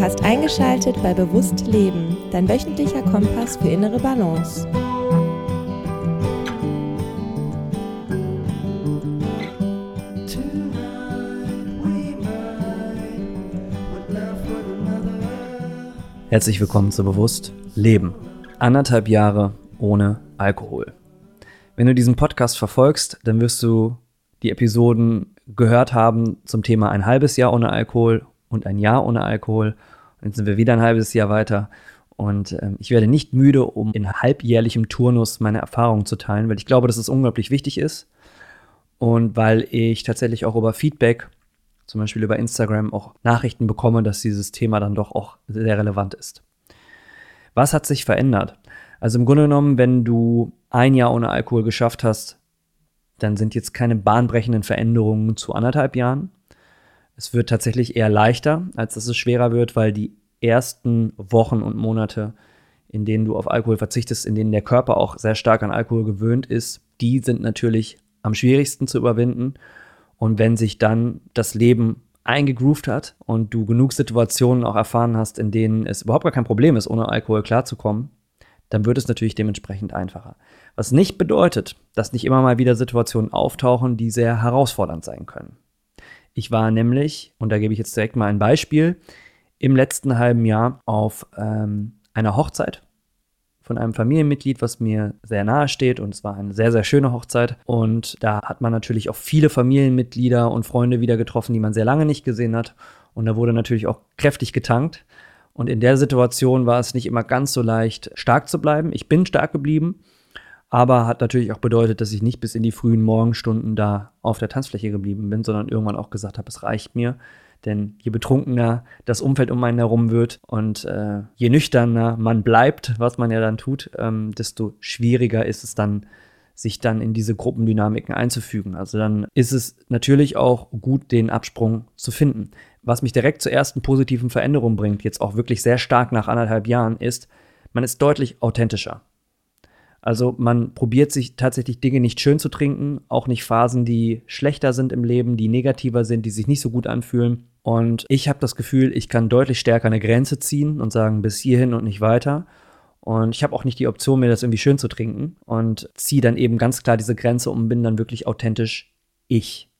Du hast eingeschaltet bei Bewusst Leben, dein wöchentlicher Kompass für innere Balance. Herzlich willkommen zu Bewusst Leben. Anderthalb Jahre ohne Alkohol. Wenn du diesen Podcast verfolgst, dann wirst du die Episoden gehört haben zum Thema ein halbes Jahr ohne Alkohol und ein Jahr ohne Alkohol. Und jetzt sind wir wieder ein halbes Jahr weiter. Und ähm, ich werde nicht müde, um in halbjährlichem Turnus meine Erfahrungen zu teilen, weil ich glaube, dass es unglaublich wichtig ist. Und weil ich tatsächlich auch über Feedback, zum Beispiel über Instagram, auch Nachrichten bekomme, dass dieses Thema dann doch auch sehr relevant ist. Was hat sich verändert? Also im Grunde genommen, wenn du ein Jahr ohne Alkohol geschafft hast, dann sind jetzt keine bahnbrechenden Veränderungen zu anderthalb Jahren. Es wird tatsächlich eher leichter, als dass es schwerer wird, weil die ersten Wochen und Monate, in denen du auf Alkohol verzichtest, in denen der Körper auch sehr stark an Alkohol gewöhnt ist, die sind natürlich am schwierigsten zu überwinden. Und wenn sich dann das Leben eingegroovt hat und du genug Situationen auch erfahren hast, in denen es überhaupt gar kein Problem ist, ohne Alkohol klarzukommen, dann wird es natürlich dementsprechend einfacher. Was nicht bedeutet, dass nicht immer mal wieder Situationen auftauchen, die sehr herausfordernd sein können. Ich war nämlich, und da gebe ich jetzt direkt mal ein Beispiel, im letzten halben Jahr auf ähm, einer Hochzeit von einem Familienmitglied, was mir sehr nahe steht. Und es war eine sehr, sehr schöne Hochzeit. Und da hat man natürlich auch viele Familienmitglieder und Freunde wieder getroffen, die man sehr lange nicht gesehen hat. Und da wurde natürlich auch kräftig getankt. Und in der Situation war es nicht immer ganz so leicht, stark zu bleiben. Ich bin stark geblieben, aber hat natürlich auch bedeutet, dass ich nicht bis in die frühen Morgenstunden da auf der Tanzfläche geblieben bin, sondern irgendwann auch gesagt habe, es reicht mir. Denn je betrunkener das Umfeld um einen herum wird und äh, je nüchterner man bleibt, was man ja dann tut, ähm, desto schwieriger ist es dann, sich dann in diese Gruppendynamiken einzufügen. Also dann ist es natürlich auch gut, den Absprung zu finden. Was mich direkt zur ersten positiven Veränderung bringt, jetzt auch wirklich sehr stark nach anderthalb Jahren, ist, man ist deutlich authentischer. Also man probiert sich tatsächlich Dinge nicht schön zu trinken, auch nicht Phasen, die schlechter sind im Leben, die negativer sind, die sich nicht so gut anfühlen. Und ich habe das Gefühl, ich kann deutlich stärker eine Grenze ziehen und sagen, bis hierhin und nicht weiter. Und ich habe auch nicht die Option, mir das irgendwie schön zu trinken und ziehe dann eben ganz klar diese Grenze und bin dann wirklich authentisch ich.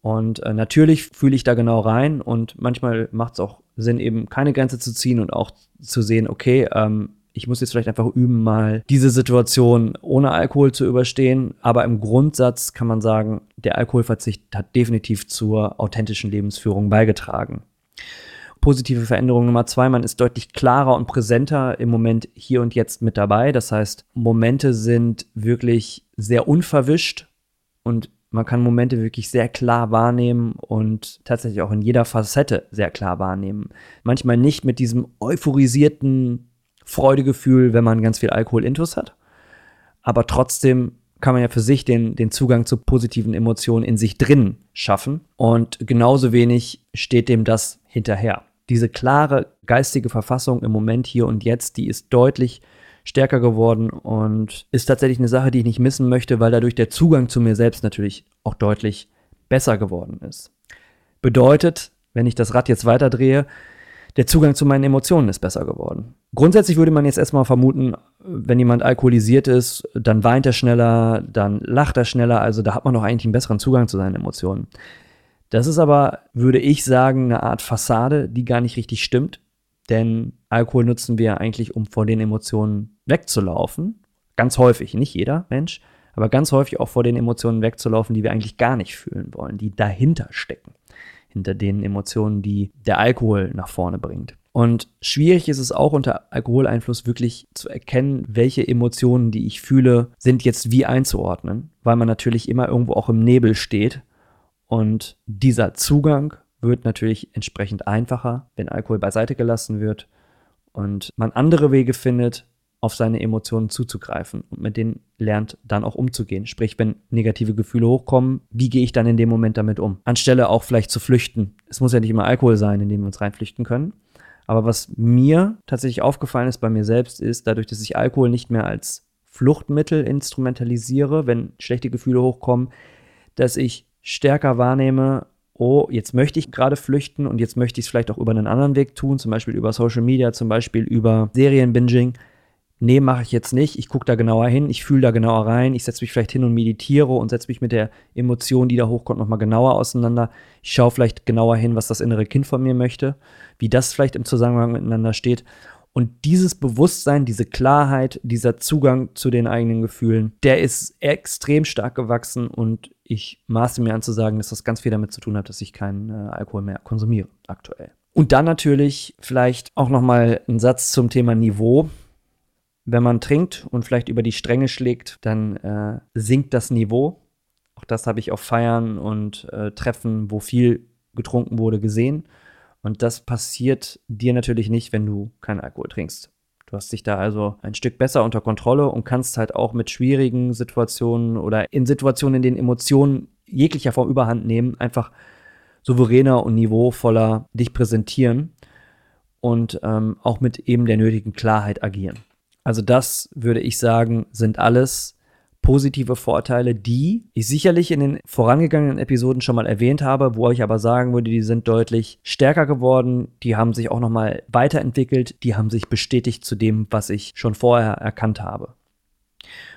Und äh, natürlich fühle ich da genau rein und manchmal macht es auch Sinn, eben keine Grenze zu ziehen und auch zu sehen, okay, ähm, ich muss jetzt vielleicht einfach üben, mal diese Situation ohne Alkohol zu überstehen. Aber im Grundsatz kann man sagen, der Alkoholverzicht hat definitiv zur authentischen Lebensführung beigetragen. Positive Veränderung Nummer zwei, man ist deutlich klarer und präsenter im Moment hier und jetzt mit dabei. Das heißt, Momente sind wirklich sehr unverwischt und man kann Momente wirklich sehr klar wahrnehmen und tatsächlich auch in jeder Facette sehr klar wahrnehmen. Manchmal nicht mit diesem euphorisierten Freudegefühl, wenn man ganz viel Alkohol intus hat. Aber trotzdem kann man ja für sich den, den Zugang zu positiven Emotionen in sich drin schaffen. Und genauso wenig steht dem das hinterher. Diese klare geistige Verfassung im Moment hier und jetzt, die ist deutlich stärker geworden und ist tatsächlich eine Sache, die ich nicht missen möchte, weil dadurch der Zugang zu mir selbst natürlich auch deutlich besser geworden ist. Bedeutet, wenn ich das Rad jetzt weiterdrehe, der Zugang zu meinen Emotionen ist besser geworden. Grundsätzlich würde man jetzt erstmal vermuten, wenn jemand alkoholisiert ist, dann weint er schneller, dann lacht er schneller, also da hat man doch eigentlich einen besseren Zugang zu seinen Emotionen. Das ist aber, würde ich sagen, eine Art Fassade, die gar nicht richtig stimmt, denn Alkohol nutzen wir eigentlich, um vor den Emotionen wegzulaufen. Ganz häufig, nicht jeder Mensch, aber ganz häufig auch vor den Emotionen wegzulaufen, die wir eigentlich gar nicht fühlen wollen, die dahinter stecken hinter den Emotionen, die der Alkohol nach vorne bringt. Und schwierig ist es auch unter Alkoholeinfluss wirklich zu erkennen, welche Emotionen, die ich fühle, sind jetzt wie einzuordnen, weil man natürlich immer irgendwo auch im Nebel steht. Und dieser Zugang wird natürlich entsprechend einfacher, wenn Alkohol beiseite gelassen wird und man andere Wege findet, auf seine Emotionen zuzugreifen und mit denen lernt dann auch umzugehen. Sprich, wenn negative Gefühle hochkommen, wie gehe ich dann in dem Moment damit um? Anstelle auch vielleicht zu flüchten. Es muss ja nicht immer Alkohol sein, in dem wir uns reinflüchten können. Aber was mir tatsächlich aufgefallen ist bei mir selbst, ist, dadurch, dass ich Alkohol nicht mehr als Fluchtmittel instrumentalisiere, wenn schlechte Gefühle hochkommen, dass ich stärker wahrnehme, oh, jetzt möchte ich gerade flüchten und jetzt möchte ich es vielleicht auch über einen anderen Weg tun, zum Beispiel über Social Media, zum Beispiel über Serienbinging. Nee, mache ich jetzt nicht. Ich gucke da genauer hin, ich fühle da genauer rein, ich setze mich vielleicht hin und meditiere und setze mich mit der Emotion, die da hochkommt, nochmal genauer auseinander. Ich schaue vielleicht genauer hin, was das innere Kind von mir möchte, wie das vielleicht im Zusammenhang miteinander steht. Und dieses Bewusstsein, diese Klarheit, dieser Zugang zu den eigenen Gefühlen, der ist extrem stark gewachsen und ich maße mir an zu sagen, dass das ganz viel damit zu tun hat, dass ich keinen äh, Alkohol mehr konsumiere aktuell. Und dann natürlich vielleicht auch noch mal ein Satz zum Thema Niveau. Wenn man trinkt und vielleicht über die Stränge schlägt, dann äh, sinkt das Niveau. Auch das habe ich auf Feiern und äh, Treffen, wo viel getrunken wurde, gesehen. Und das passiert dir natürlich nicht, wenn du keinen Alkohol trinkst. Du hast dich da also ein Stück besser unter Kontrolle und kannst halt auch mit schwierigen Situationen oder in Situationen, in denen Emotionen jeglicher Form überhand nehmen, einfach souveräner und niveauvoller dich präsentieren und ähm, auch mit eben der nötigen Klarheit agieren. Also das würde ich sagen, sind alles positive Vorteile, die ich sicherlich in den vorangegangenen Episoden schon mal erwähnt habe, wo ich aber sagen würde, die sind deutlich stärker geworden, die haben sich auch noch mal weiterentwickelt, die haben sich bestätigt zu dem, was ich schon vorher erkannt habe.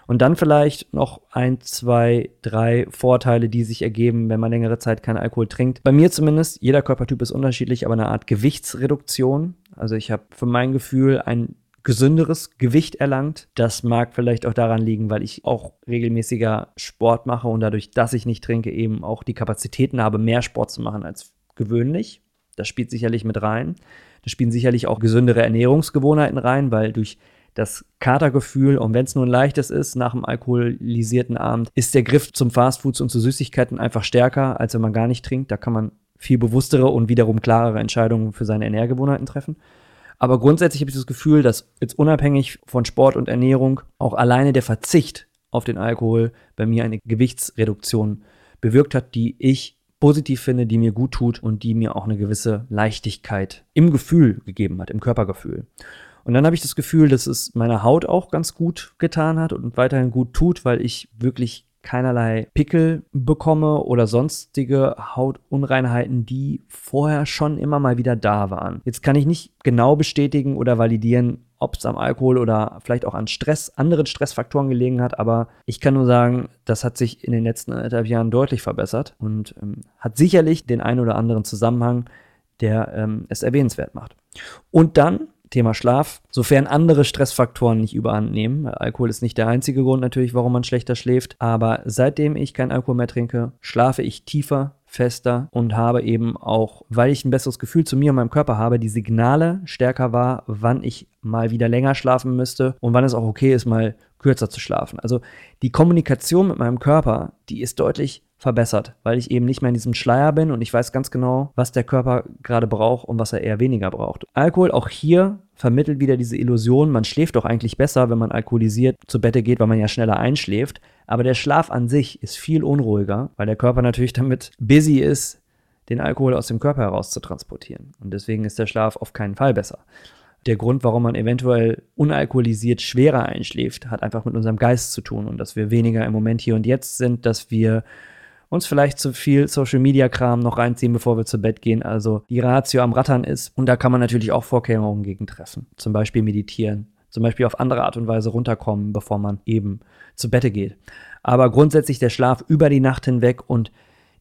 Und dann vielleicht noch ein, zwei, drei Vorteile, die sich ergeben, wenn man längere Zeit keinen Alkohol trinkt. Bei mir zumindest, jeder Körpertyp ist unterschiedlich, aber eine Art Gewichtsreduktion. Also ich habe für mein Gefühl ein gesünderes Gewicht erlangt. Das mag vielleicht auch daran liegen, weil ich auch regelmäßiger Sport mache und dadurch, dass ich nicht trinke, eben auch die Kapazitäten habe, mehr Sport zu machen als gewöhnlich. Das spielt sicherlich mit rein. Da spielen sicherlich auch gesündere Ernährungsgewohnheiten rein, weil durch das Katergefühl, und wenn es nur ein leichtes ist, nach einem alkoholisierten Abend, ist der Griff zum Fastfoods und zu Süßigkeiten einfach stärker, als wenn man gar nicht trinkt. Da kann man viel bewusstere und wiederum klarere Entscheidungen für seine Ernährgewohnheiten treffen. Aber grundsätzlich habe ich das Gefühl, dass jetzt unabhängig von Sport und Ernährung auch alleine der Verzicht auf den Alkohol bei mir eine Gewichtsreduktion bewirkt hat, die ich positiv finde, die mir gut tut und die mir auch eine gewisse Leichtigkeit im Gefühl gegeben hat, im Körpergefühl. Und dann habe ich das Gefühl, dass es meiner Haut auch ganz gut getan hat und weiterhin gut tut, weil ich wirklich keinerlei Pickel bekomme oder sonstige Hautunreinheiten, die vorher schon immer mal wieder da waren. Jetzt kann ich nicht genau bestätigen oder validieren, ob es am Alkohol oder vielleicht auch an Stress, anderen Stressfaktoren gelegen hat, aber ich kann nur sagen, das hat sich in den letzten anderthalb Jahren deutlich verbessert und ähm, hat sicherlich den einen oder anderen Zusammenhang, der ähm, es erwähnenswert macht. Und dann Thema Schlaf, sofern andere Stressfaktoren nicht überhand nehmen. Alkohol ist nicht der einzige Grund natürlich, warum man schlechter schläft, aber seitdem ich kein Alkohol mehr trinke, schlafe ich tiefer, fester und habe eben auch, weil ich ein besseres Gefühl zu mir und meinem Körper habe, die Signale stärker wahr, wann ich mal wieder länger schlafen müsste und wann es auch okay ist, mal kürzer zu schlafen. Also die Kommunikation mit meinem Körper, die ist deutlich verbessert, weil ich eben nicht mehr in diesem Schleier bin und ich weiß ganz genau, was der Körper gerade braucht und was er eher weniger braucht. Alkohol auch hier vermittelt wieder diese Illusion, man schläft doch eigentlich besser, wenn man alkoholisiert zu Bette geht, weil man ja schneller einschläft. Aber der Schlaf an sich ist viel unruhiger, weil der Körper natürlich damit busy ist, den Alkohol aus dem Körper heraus zu transportieren. Und deswegen ist der Schlaf auf keinen Fall besser. Der Grund, warum man eventuell unalkoholisiert schwerer einschläft, hat einfach mit unserem Geist zu tun und dass wir weniger im Moment hier und jetzt sind, dass wir uns vielleicht zu viel Social Media Kram noch reinziehen, bevor wir zu Bett gehen. Also die Ratio am Rattern ist. Und da kann man natürlich auch Vorkehrungen gegen treffen. Zum Beispiel meditieren. Zum Beispiel auf andere Art und Weise runterkommen, bevor man eben zu Bette geht. Aber grundsätzlich der Schlaf über die Nacht hinweg und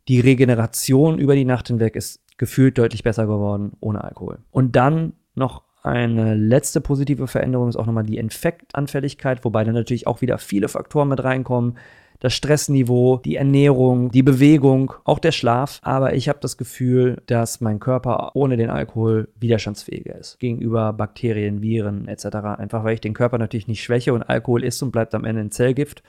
die Regeneration über die Nacht hinweg ist gefühlt deutlich besser geworden ohne Alkohol. Und dann noch eine letzte positive Veränderung ist auch nochmal die Infektanfälligkeit, wobei dann natürlich auch wieder viele Faktoren mit reinkommen das Stressniveau, die Ernährung, die Bewegung, auch der Schlaf. Aber ich habe das Gefühl, dass mein Körper ohne den Alkohol widerstandsfähiger ist gegenüber Bakterien, Viren etc. Einfach weil ich den Körper natürlich nicht schwäche und Alkohol ist und bleibt am Ende ein Zellgift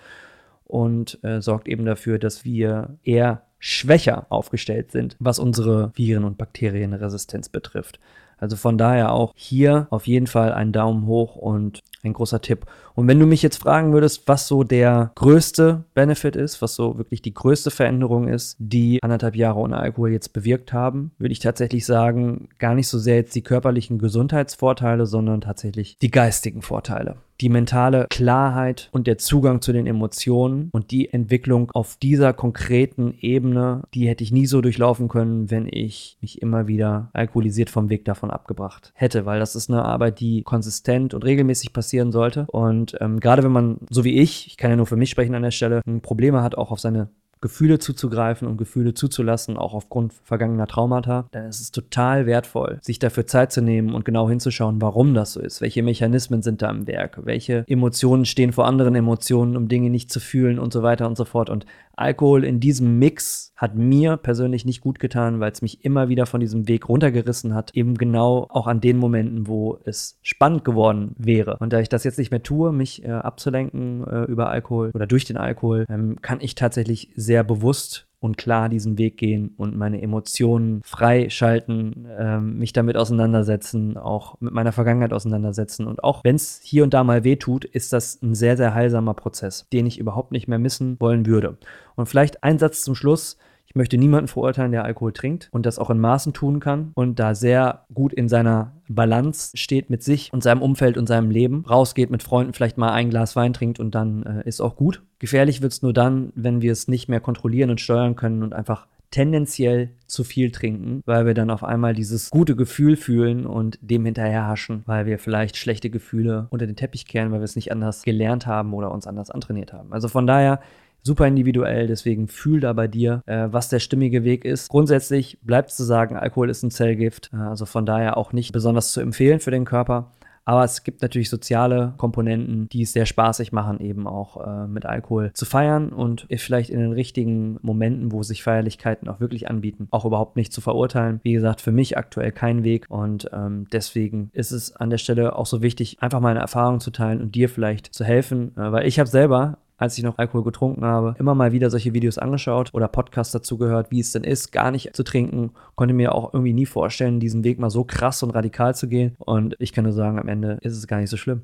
und äh, sorgt eben dafür, dass wir eher schwächer aufgestellt sind, was unsere Viren- und Bakterienresistenz betrifft. Also von daher auch hier auf jeden Fall einen Daumen hoch und ein großer Tipp. Und wenn du mich jetzt fragen würdest, was so der größte Benefit ist, was so wirklich die größte Veränderung ist, die anderthalb Jahre ohne Alkohol jetzt bewirkt haben, würde ich tatsächlich sagen, gar nicht so sehr jetzt die körperlichen Gesundheitsvorteile, sondern tatsächlich die geistigen Vorteile die mentale Klarheit und der Zugang zu den Emotionen und die Entwicklung auf dieser konkreten Ebene, die hätte ich nie so durchlaufen können, wenn ich mich immer wieder alkoholisiert vom Weg davon abgebracht hätte, weil das ist eine Arbeit, die konsistent und regelmäßig passieren sollte. Und ähm, gerade wenn man, so wie ich, ich kann ja nur für mich sprechen an der Stelle, Probleme hat, auch auf seine Gefühle zuzugreifen und Gefühle zuzulassen, auch aufgrund vergangener Traumata, dann ist es total wertvoll, sich dafür Zeit zu nehmen und genau hinzuschauen, warum das so ist. Welche Mechanismen sind da im Werk? Welche Emotionen stehen vor anderen Emotionen, um Dinge nicht zu fühlen und so weiter und so fort. Und Alkohol in diesem Mix hat mir persönlich nicht gut getan, weil es mich immer wieder von diesem Weg runtergerissen hat, eben genau auch an den Momenten, wo es spannend geworden wäre. Und da ich das jetzt nicht mehr tue, mich äh, abzulenken äh, über Alkohol oder durch den Alkohol, ähm, kann ich tatsächlich sehr bewusst und klar diesen Weg gehen und meine Emotionen freischalten, ähm, mich damit auseinandersetzen, auch mit meiner Vergangenheit auseinandersetzen. Und auch wenn es hier und da mal weh tut, ist das ein sehr, sehr heilsamer Prozess, den ich überhaupt nicht mehr missen wollen würde. Und vielleicht ein Satz zum Schluss. Möchte niemanden verurteilen, der Alkohol trinkt und das auch in Maßen tun kann und da sehr gut in seiner Balance steht mit sich und seinem Umfeld und seinem Leben, rausgeht mit Freunden, vielleicht mal ein Glas Wein trinkt und dann äh, ist auch gut. Gefährlich wird es nur dann, wenn wir es nicht mehr kontrollieren und steuern können und einfach tendenziell zu viel trinken, weil wir dann auf einmal dieses gute Gefühl fühlen und dem hinterherhaschen, weil wir vielleicht schlechte Gefühle unter den Teppich kehren, weil wir es nicht anders gelernt haben oder uns anders antrainiert haben. Also von daher super individuell, deswegen fühl da bei dir, äh, was der stimmige Weg ist. Grundsätzlich bleibt zu sagen, Alkohol ist ein Zellgift, äh, also von daher auch nicht besonders zu empfehlen für den Körper. Aber es gibt natürlich soziale Komponenten, die es sehr spaßig machen, eben auch äh, mit Alkohol zu feiern und vielleicht in den richtigen Momenten, wo sich Feierlichkeiten auch wirklich anbieten, auch überhaupt nicht zu verurteilen. Wie gesagt, für mich aktuell kein Weg und ähm, deswegen ist es an der Stelle auch so wichtig, einfach meine Erfahrungen zu teilen und dir vielleicht zu helfen, äh, weil ich habe selber als ich noch Alkohol getrunken habe, immer mal wieder solche Videos angeschaut oder Podcasts dazu gehört, wie es denn ist, gar nicht zu trinken. Konnte mir auch irgendwie nie vorstellen, diesen Weg mal so krass und radikal zu gehen. Und ich kann nur sagen, am Ende ist es gar nicht so schlimm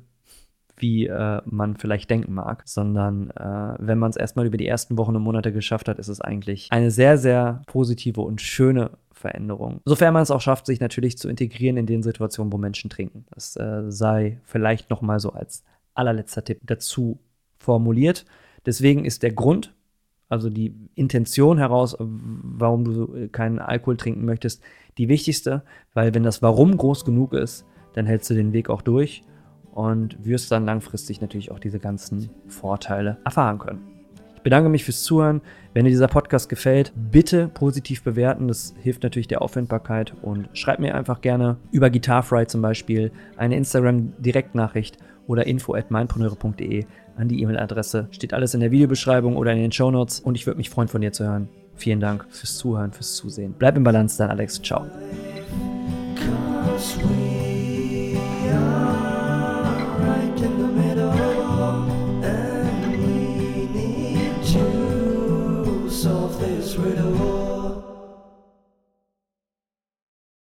wie äh, man vielleicht denken mag, sondern äh, wenn man es erstmal über die ersten Wochen und Monate geschafft hat, ist es eigentlich eine sehr, sehr positive und schöne Veränderung. Sofern man es auch schafft, sich natürlich zu integrieren in den Situationen, wo Menschen trinken. Das äh, sei vielleicht nochmal so als allerletzter Tipp dazu formuliert. Deswegen ist der Grund, also die Intention heraus, warum du keinen Alkohol trinken möchtest, die wichtigste, weil wenn das Warum groß genug ist, dann hältst du den Weg auch durch und wirst dann langfristig natürlich auch diese ganzen Vorteile erfahren können. Ich bedanke mich fürs Zuhören. Wenn dir dieser Podcast gefällt, bitte positiv bewerten. Das hilft natürlich der Auffindbarkeit und schreib mir einfach gerne über Guitarfry zum Beispiel eine Instagram-Direktnachricht oder info at mindpreneure.de an die E-Mail-Adresse. Steht alles in der Videobeschreibung oder in den Show Notes und ich würde mich freuen, von dir zu hören. Vielen Dank fürs Zuhören, fürs Zusehen. Bleib im Balance, dein Alex. Ciao.